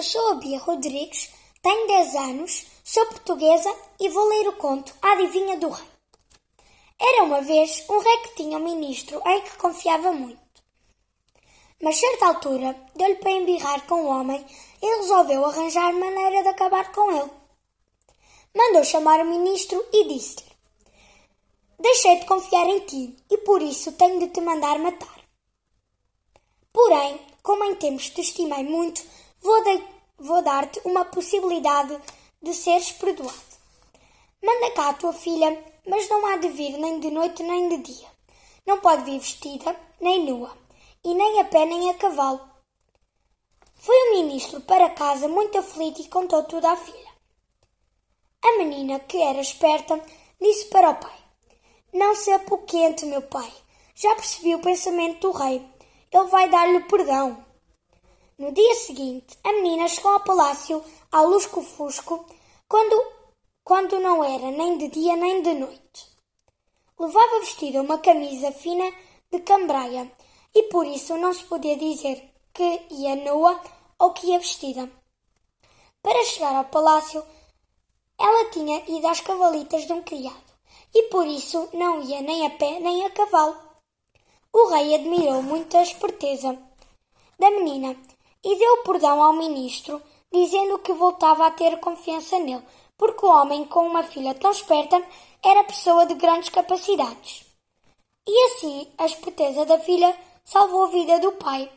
eu sou a Bia Rodrigues, tenho 10 anos, sou portuguesa e vou ler o conto Adivinha do Rei. Era uma vez um rei que tinha um ministro em que confiava muito. Mas certa altura deu-lhe para embirrar com o homem e resolveu arranjar maneira de acabar com ele. Mandou chamar o ministro e disse-lhe: Deixei de confiar em ti e por isso tenho de te mandar matar. Porém, como em tempos te estimei muito, vou, vou dar-te uma possibilidade de seres perdoado. Manda cá a tua filha, mas não há de vir nem de noite nem de dia. Não pode vir vestida, nem nua, e nem a pé nem a cavalo. Foi o ministro para casa muito aflito e contou tudo à filha. A menina, que era esperta, disse para o pai: Não se apoquente, meu pai. Já percebi o pensamento do rei. Ele vai dar-lhe perdão. No dia seguinte, a menina chegou ao palácio ao lusco-fusco, quando, quando não era nem de dia nem de noite. Levava vestida uma camisa fina de cambraia e por isso não se podia dizer que ia nua ou que ia vestida. Para chegar ao palácio, ela tinha ido às cavalitas de um criado e por isso não ia nem a pé nem a cavalo. O rei admirou muito a esperteza da menina e deu perdão ao ministro, dizendo que voltava a ter confiança nele, porque o homem com uma filha tão esperta era pessoa de grandes capacidades. E assim a esperteza da filha salvou a vida do pai.